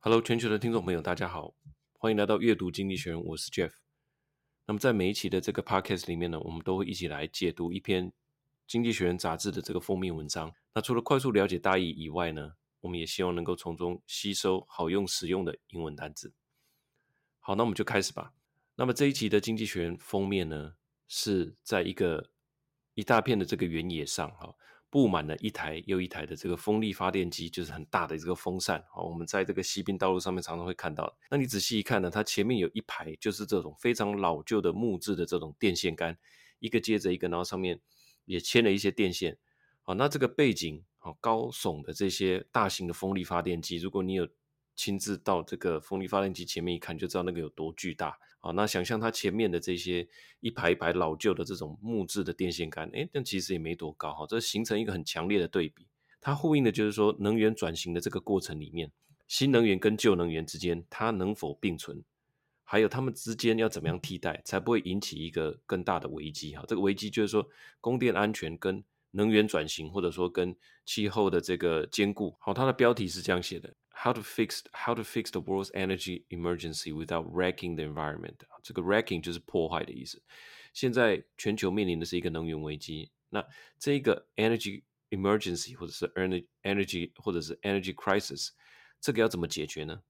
Hello，全球的听众朋友，大家好，欢迎来到阅读经济学人，我是 Jeff。那么在每一期的这个 Podcast 里面呢，我们都会一起来解读一篇经济学人杂志的这个封面文章。那除了快速了解大意以外呢，我们也希望能够从中吸收好用实用的英文单词。好，那我们就开始吧。那么这一期的经济学人封面呢，是在一个一大片的这个原野上，哈。布满了一台又一台的这个风力发电机，就是很大的这个风扇。啊，我们在这个西滨道路上面常常会看到。那你仔细一看呢，它前面有一排就是这种非常老旧的木质的这种电线杆，一个接着一个，然后上面也牵了一些电线。好，那这个背景，好高耸的这些大型的风力发电机，如果你有亲自到这个风力发电机前面一看，就知道那个有多巨大。好，那想象它前面的这些一排一排老旧的这种木质的电线杆，诶，但其实也没多高哈，这形成一个很强烈的对比。它呼应的就是说，能源转型的这个过程里面，新能源跟旧能源之间，它能否并存，还有它们之间要怎么样替代，才不会引起一个更大的危机哈。这个危机就是说，供电安全跟能源转型，或者说跟气候的这个兼顾。好，它的标题是这样写的。How to fix How to fix the world's energy emergency without wrecking the environment？这个 wrecking 就是破坏的意思。现在全球面临的是一个能源危机，那这一个 energy emergency 或者是 energy energy 或者是 energy crisis，这个要怎么解决呢？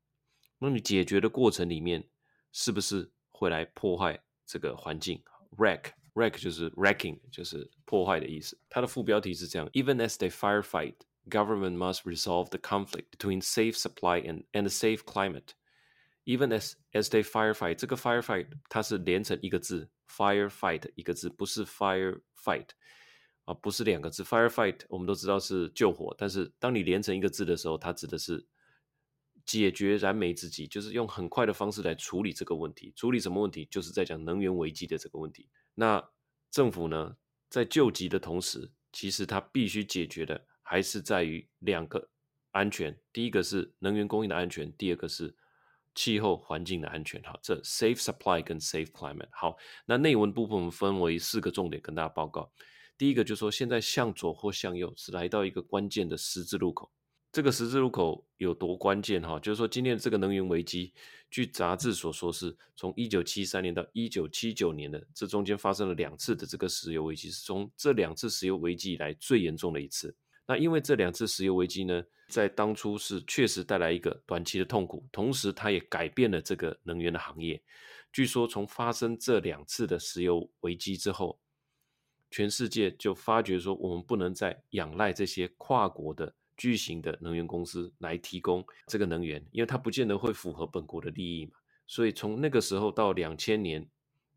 那你解决的过程里面，是不是会来破坏这个环境？wreck wreck 就是 wrecking 就是破坏的意思。它的副标题是这样：Even as they firefight。Government must resolve the conflict between safe supply and and a safe climate. Even as as they firefight，这个 firefight 它是连成一个字，firefight 一个字，不是 firefight 啊，不是两个字。firefight 我们都知道是救火，但是当你连成一个字的时候，它指的是解决燃眉之急，就是用很快的方式来处理这个问题。处理什么问题？就是在讲能源危机的这个问题。那政府呢，在救急的同时，其实它必须解决的。还是在于两个安全，第一个是能源供应的安全，第二个是气候环境的安全。哈，这 safe supply 跟 safe climate。好，那内文部分我们分为四个重点跟大家报告。第一个就是说，现在向左或向右是来到一个关键的十字路口。这个十字路口有多关键？哈，就是说今天这个能源危机，据杂志所说，是从一九七三年到一九七九年的这中间发生了两次的这个石油危机，是从这两次石油危机以来最严重的一次。那因为这两次石油危机呢，在当初是确实带来一个短期的痛苦，同时它也改变了这个能源的行业。据说从发生这两次的石油危机之后，全世界就发觉说，我们不能再仰赖这些跨国的巨型的能源公司来提供这个能源，因为它不见得会符合本国的利益嘛。所以从那个时候到两千年，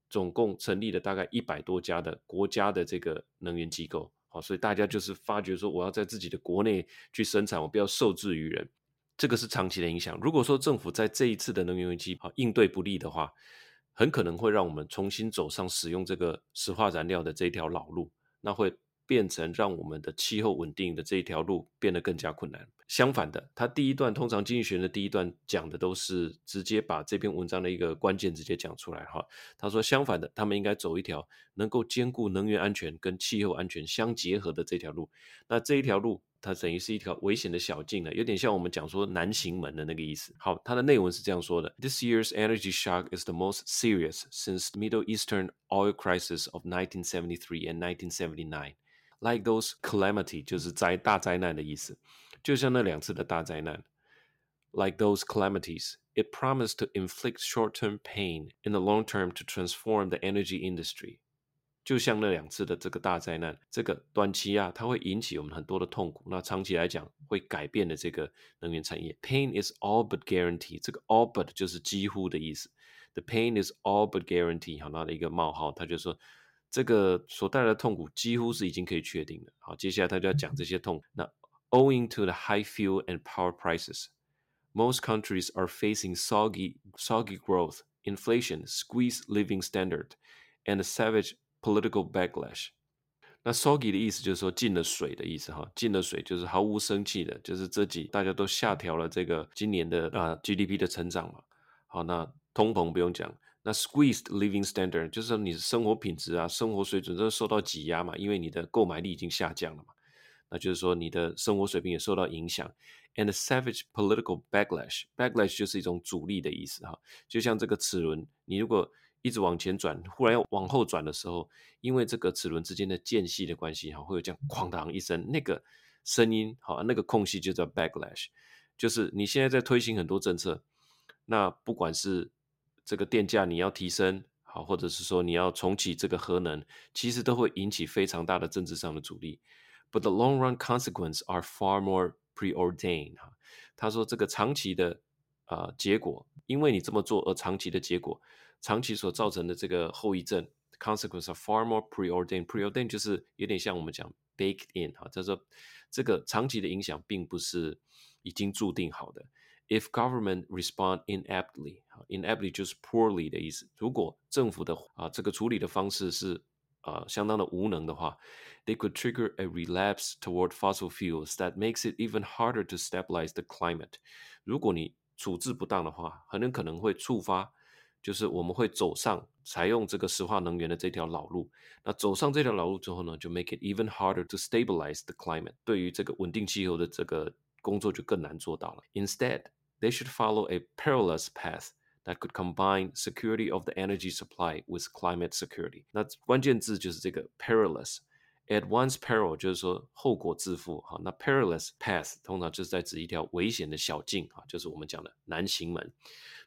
总共成立了大概一百多家的国家的这个能源机构。好，所以大家就是发觉说，我要在自己的国内去生产，我不要受制于人，这个是长期的影响。如果说政府在这一次的能源危机好应对不利的话，很可能会让我们重新走上使用这个石化燃料的这条老路，那会。变成让我们的气候稳定的这一条路变得更加困难。相反的，他第一段通常经济学的第一段讲的都是直接把这篇文章的一个关键直接讲出来哈。他说相反的，他们应该走一条能够兼顾能源安全跟气候安全相结合的这条路。那这一条路，它等于是一条危险的小径了，有点像我们讲说南行门的那个意思。好，它的内文是这样说的：This year's energy shock is the most serious since Middle Eastern oil crisis of 1973 and 1979. Like those calamity 就是灾大灾难的意思，就像那两次的大灾难。Like those calamities, it promised to inflict short-term pain in the long term to transform the energy industry。就像那两次的这个大灾难，这个短期啊，它会引起我们很多的痛苦。那长期来讲，会改变的这个能源产业。Pain is all but guarantee。这个 all but 就是几乎的意思。The pain is all but guarantee。好，那的一个冒号，他就说。这个所带来的痛苦几乎是已经可以确定的。好，接下来他就要讲这些痛苦。那 owing to the high fuel and power prices, most countries are facing soggy, soggy growth, inflation, squeezed living standard, and a savage political backlash。那 soggy 的意思就是说进了水的意思哈，进了水就是毫无生气的，就是这几大家都下调了这个今年的啊 GDP 的成长嘛。好，那通膨不用讲。那 squeezed living standard 就是说你的生活品质啊，生活水准都受到挤压嘛，因为你的购买力已经下降了嘛。 那就是说你的生活水平也受到影响。And a savage political backlash，backlash 就是一种阻力的意思哈，就像这个齿轮，你如果一直往前转，忽然要往后转的时候，因为这个齿轮之间的间隙的关系哈，会有这样哐当一声那个声音，好，那个空隙就叫 backlash，就是你现在在推行很多政策，那不管是这个电价你要提升，好，或者是说你要重启这个核能，其实都会引起非常大的政治上的阻力。But the long run consequence are far more preordained 哈，他说这个长期的啊、结果，因为你这么做而长期的结果，长期所造成的这个后遗症，consequence are far more preordained。preordained 就是有点像我们讲 baked in 哈，他说这个长期的影响并不是已经注定好的。If government respond inaptly，inaptly 就是 poorly 的意思。如果政府的啊这个处理的方式是 啊相当的无能的话。They could trigger a relapse toward fossil fuels that makes it even harder to stabilize the climate。如果你处置不当的话，很有可能会触发，就是我们会走上采用这个石化能源的这条老路。那走上这条老路之后呢，就 make it even harder to stabilize the climate。对于这个稳定气候的这个工作就更难做到了。Instead, they should follow a perilous path That could combine security of the energy supply with climate security。那关键字就是这个 perilous。At one's peril 就是说后果自负哈，那 perilous path 通常就是在指一条危险的小径哈，就是我们讲的难行门。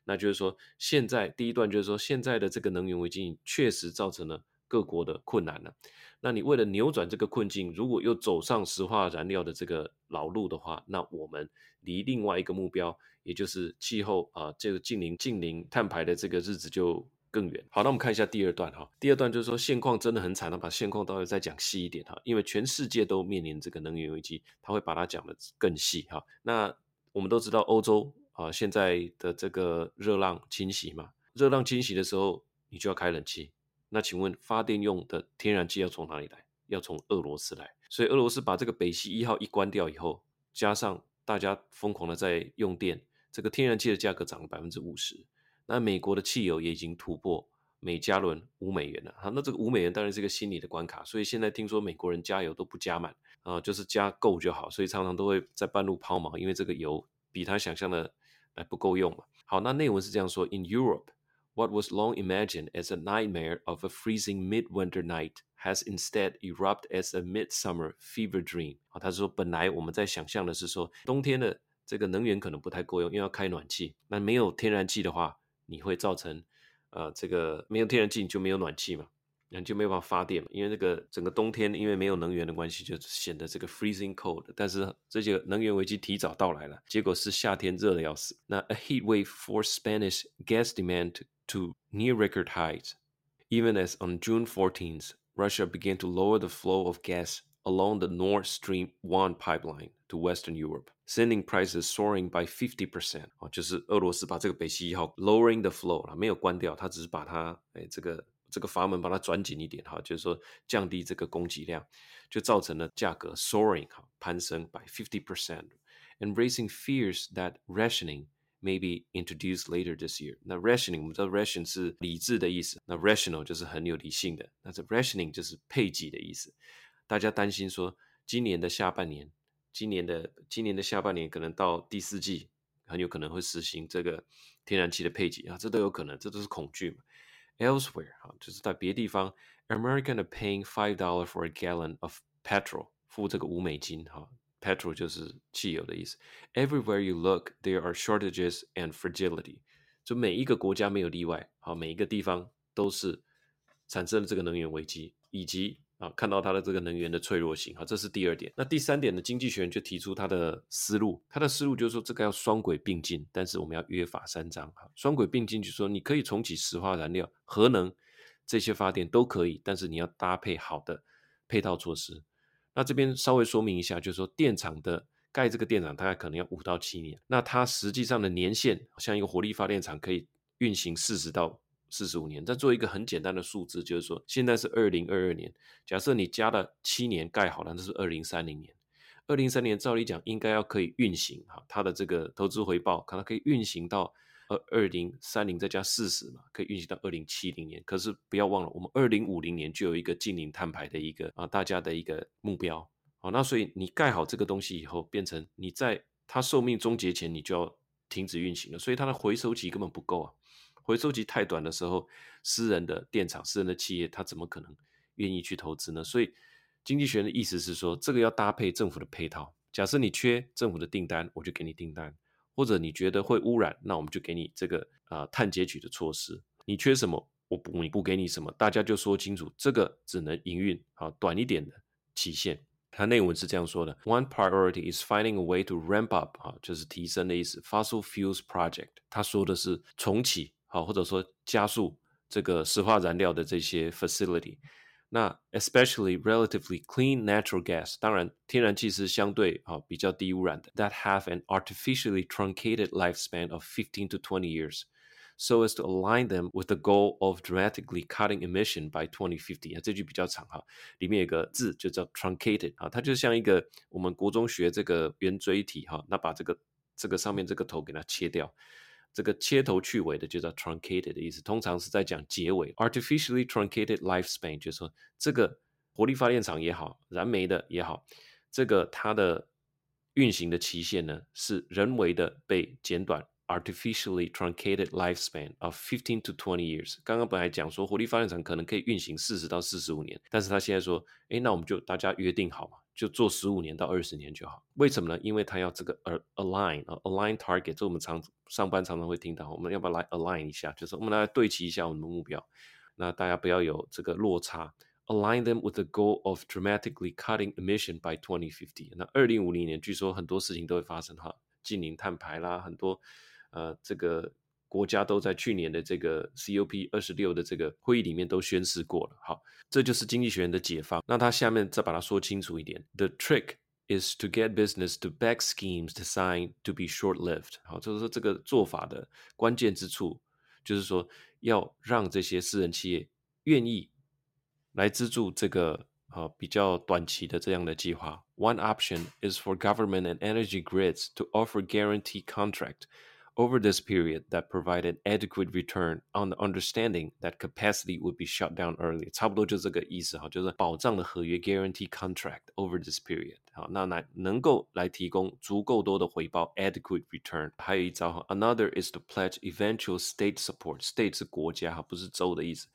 那就是说，现在第一段就是说，现在的这个能源危机确实造成了各国的困难了。那你为了扭转这个困境，如果又走上石化燃料的这个老路的话，那我们离另外一个目标，也就是气候啊，这个净零净零碳排的这个日子就。更远。好，那我们看一下第二段哈。第二段就是说现况真的很惨，那把现况到底再讲细一点哈，因为全世界都面临这个能源危机，他会把它讲得更细哈。那我们都知道欧洲啊，现在的这个热浪侵袭嘛，热浪侵袭的时候，你就要开冷气。那请问发电用的天然气要从哪里来？要从俄罗斯来。所以俄罗斯把这个北溪一号一关掉以后，加上大家疯狂的在用电，这个天然气的价格涨了百分之五十。那美国的汽油也已经突破每加仑五美元了，好，那这个五美元当然是一个心理的关卡，所以现在听说美国人加油都不加满啊，就是加够就好，所以常常都会在半路抛锚，因为这个油比他想象的还不够用嘛。好，那内文是这样说：In Europe, what was long imagined as a nightmare of a freezing midwinter night has instead erupted as a midsummer fever dream。啊，他说本来我们在想象的是说冬天的这个能源可能不太够用，因为要开暖气，那没有天然气的话。你会造成，呃，这个没有天然气你就没有暖气嘛，那就没有办法发电嘛，因为那个整个冬天因为没有能源的关系，就显得这个 freezing cold。但是这些能源危机提早到来了，结果是夏天热得要死。那 a heat wave forced Spanish gas demand to near record heights, even as on June 14th, Russia began to lower the flow of gas along the Nord Stream One pipeline to Western Europe. Sending prices soaring by fifty percent 哦，就是俄罗斯把这个北溪一号 lowering the flow 了，没有关掉，它只是把它哎这个这个阀门把它转紧一点哈，就是说降低这个供给量，就造成了价格 soaring 哈攀升 by fifty percent，and raising fears that rationing may be introduced later this year。那 rationing 我们知道 ration 是理智的意思，那 rational 就是很有理性的，那这 rationing 就是配给的意思。 大家担心说今年的下半年。今年的今年的下半年，可能到第四季，很有可能会实行这个天然气的配给啊，这都有可能，这都是恐惧嘛。Elsewhere 啊，就是在别地方，American are paying five dollar for a gallon of petrol，付这个五美金哈，petrol 就是汽油的意思。Everywhere you look, there are shortages and fragility，就每一个国家没有例外，好，每一个地方都是产生了这个能源危机，以及。啊，看到它的这个能源的脆弱性，哈，这是第二点。那第三点呢？经济学人就提出他的思路，他的思路就是说，这个要双轨并进，但是我们要约法三章，哈，双轨并进就是说，你可以重启石化燃料、核能这些发电都可以，但是你要搭配好的配套措施。那这边稍微说明一下，就是说，电厂的盖这个电厂大概可能要五到七年，那它实际上的年限，像一个火力发电厂可以运行四十到。四十五年，再做一个很简单的数字，就是说现在是二零二二年，假设你加了七年盖好了，那是二零三零年。二零三零年照理讲应该要可以运行哈，它的这个投资回报可能可以运行到二二零三零再加四十嘛，可以运行到二零七零年。可是不要忘了，我们二零五零年就有一个净零碳排的一个啊大家的一个目标，好，那所以你盖好这个东西以后，变成你在它寿命终结前，你就要停止运行了，所以它的回收期根本不够啊。回收期太短的时候，私人的电厂、私人的企业，他怎么可能愿意去投资呢？所以经济学的意思是说，这个要搭配政府的配套。假设你缺政府的订单，我就给你订单；或者你觉得会污染，那我们就给你这个啊、呃、碳截取的措施。你缺什么，我补你，补给你什么，大家就说清楚，这个只能营运好短一点的期限。它内文是这样说的：One priority is finding a way to ramp up，啊，就是提升的意思。Fossil fuels project，他说的是重启，好，或者说加速这个石化燃料的这些 facility。那 especially relatively clean natural gas，当然天然气是相对啊比较低污染的。That have an artificially truncated lifespan of fifteen to twenty years。So as to align them with the goal of dramatically cutting emission by 2050啊，这句比较长哈，里面有个字就叫 truncated 啊，它就像一个我们国中学这个圆锥体哈，那把这个这个上面这个头给它切掉， 这个切头去尾的就叫 truncated 的意思，通常是在讲结尾。Artificially truncated lifespan 就是说这个火力发电厂也好，燃煤的也好，这个它的运行的期限呢是人为的被减短。Artificially truncated lifespan of fifteen to twenty years。刚刚本来讲说火力发电厂可能可以运行四十到四十五年，但是他现在说，诶，那我们就大家约定好嘛，就做十五年到二十年就好。为什么呢？因为他要这个 align 啊，align target，这我们常上班常常会听到，我们要不要来 align 一下？就是我们来对齐一下我们的目标，那大家不要有这个落差。Align them with the goal of dramatically cutting emission by twenty fifty。那二零五零年，据说很多事情都会发生哈，近零碳排啦，很多。呃，这个国家都在去年的这个 COP 二十六的这个会议里面都宣示过了。好，这就是经济学人的解放。那他下面再把它说清楚一点：The trick is to get business to back schemes designed to be short-lived。好，就是说这个做法的关键之处，就是说要让这些私人企业愿意来资助这个啊比较短期的这样的计划。One option is for government and energy grids to offer guarantee contract. Over this period, that provided adequate return on the understanding that capacity would be shut down early，差不多就这个意思哈，就是保障的合约 guarantee contract over this period，好，那来能够来提供足够多的回报 adequate return。还有一招哈，another is to pledge eventual state support，state 是国家哈，不是州的意思，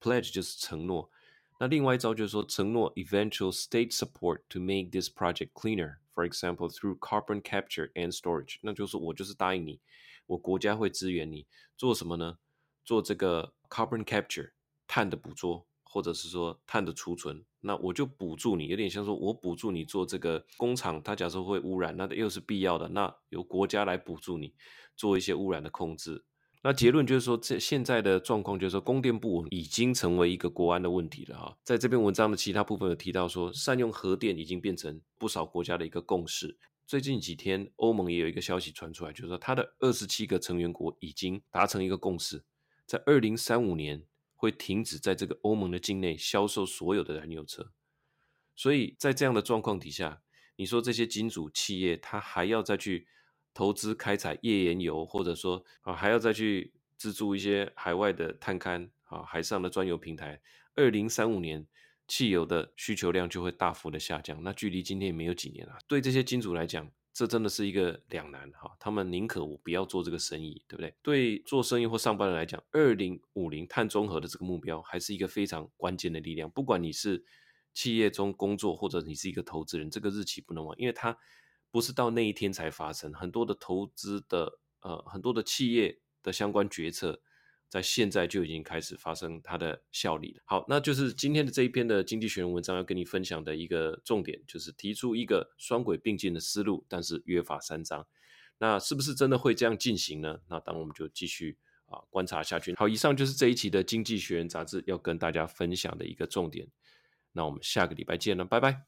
pledge 就是承诺。那另外一招就是说承诺 eventual state support to make this project cleaner，for example through carbon capture and storage，那就是我就是答应你。 我国家会支援你做什么呢？做这个 carbon capture 碳的捕捉，或者是说碳的储存，那我就补助你，有点像说我补助你做这个工厂，它假设会污染，那又是必要的，那由国家来补助你做一些污染的控制。那结论就是说，这现在的状况就是说，供电不稳已经成为一个国安的问题了哈。在这篇文章的其他部分有提到说，善用核电已经变成不少国家的一个共识。最近几天，欧盟也有一个消息传出来，就是说，它的二十七个成员国已经达成一个共识，在二零三五年会停止在这个欧盟的境内销售所有的燃油车。所以在这样的状况底下，你说这些金主企业，他还要再去投资开采页岩油，或者说啊，还要再去资助一些海外的探勘啊，海上的专油平台，二零三五年。汽油的需求量就会大幅的下降，那距离今天也没有几年了。对这些金主来讲，这真的是一个两难哈。他们宁可我不要做这个生意，对不对？对做生意或上班人来讲，二零五零碳中和的这个目标还是一个非常关键的力量。不管你是企业中工作，或者你是一个投资人，这个日期不能忘，因为它不是到那一天才发生。很多的投资的呃，很多的企业的相关决策。在现在就已经开始发生它的效力了。好，那就是今天的这一篇的经济学人文章要跟你分享的一个重点，就是提出一个双轨并进的思路，但是约法三章。那是不是真的会这样进行呢？那当然我们就继续啊观察下去。好，以上就是这一期的经济学人杂志要跟大家分享的一个重点。那我们下个礼拜见了，拜拜。